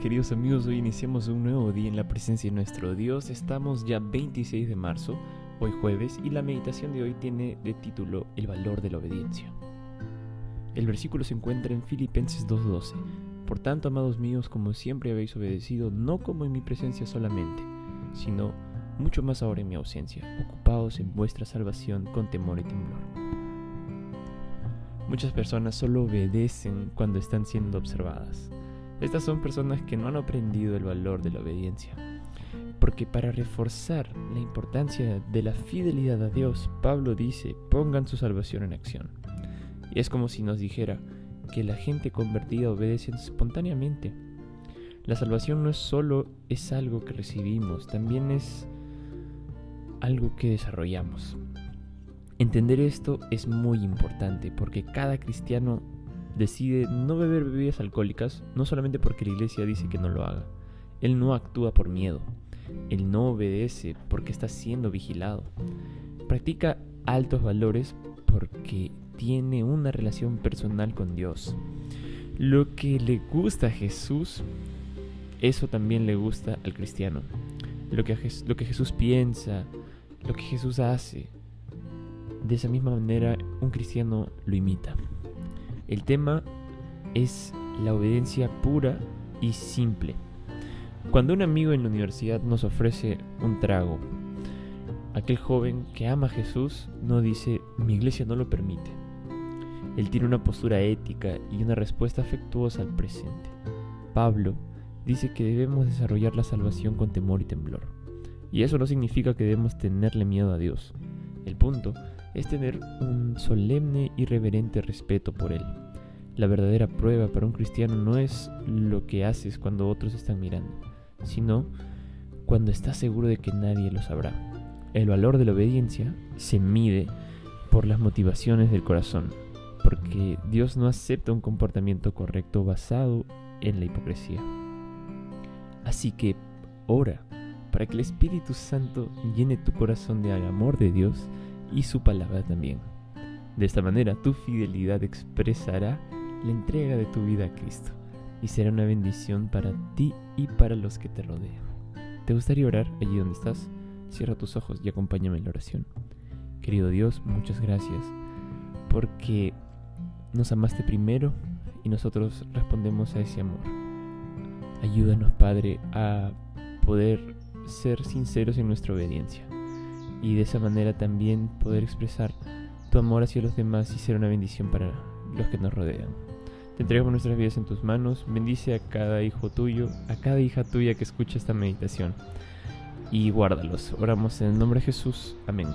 queridos amigos, hoy iniciamos un nuevo día en la presencia de nuestro Dios. Estamos ya 26 de marzo, hoy jueves, y la meditación de hoy tiene de título El valor de la obediencia. El versículo se encuentra en Filipenses 2.12. Por tanto, amados míos, como siempre habéis obedecido, no como en mi presencia solamente, sino mucho más ahora en mi ausencia, ocupados en vuestra salvación con temor y temblor. Muchas personas solo obedecen cuando están siendo observadas estas son personas que no han aprendido el valor de la obediencia. Porque para reforzar la importancia de la fidelidad a Dios, Pablo dice, pongan su salvación en acción. Y es como si nos dijera que la gente convertida obedece espontáneamente. La salvación no es solo es algo que recibimos, también es algo que desarrollamos. Entender esto es muy importante porque cada cristiano decide no beber bebidas alcohólicas no solamente porque la iglesia dice que no lo haga. Él no actúa por miedo. Él no obedece porque está siendo vigilado. Practica altos valores porque tiene una relación personal con Dios. Lo que le gusta a Jesús, eso también le gusta al cristiano. Lo que, Jesús piensa, lo que Jesús hace, de esa misma manera un cristiano lo imita. El tema es la obediencia pura y simple. Cuando un amigo en la universidad nos ofrece un trago, aquel joven que ama a Jesús no dice, mi iglesia no lo permite. Él tiene una postura ética y una respuesta afectuosa al presente. Pablo dice que debemos desarrollar la salvación con temor y temblor. Y eso no significa que debemos tenerle miedo a Dios. El punto es tener un solemne y reverente respeto por Él. La verdadera prueba para un cristiano no es lo que haces cuando otros están mirando, sino cuando estás seguro de que nadie lo sabrá. El valor de la obediencia se mide por las motivaciones del corazón, porque Dios no acepta un comportamiento correcto basado en la hipocresía. Así que ora para que el Espíritu Santo llene tu corazón de amor de Dios y su palabra también. De esta manera tu fidelidad expresará la entrega de tu vida a Cristo y será una bendición para ti y para los que te rodean. ¿Te gustaría orar allí donde estás? Cierra tus ojos y acompáñame en la oración. Querido Dios, muchas gracias porque nos amaste primero y nosotros respondemos a ese amor. Ayúdanos, Padre, a poder ser sinceros en nuestra obediencia y de esa manera también poder expresar tu amor hacia los demás y ser una bendición para los que nos rodean. Te entregamos nuestras vidas en tus manos. Bendice a cada hijo tuyo, a cada hija tuya que escucha esta meditación. Y guárdalos. Oramos en el nombre de Jesús. Amén.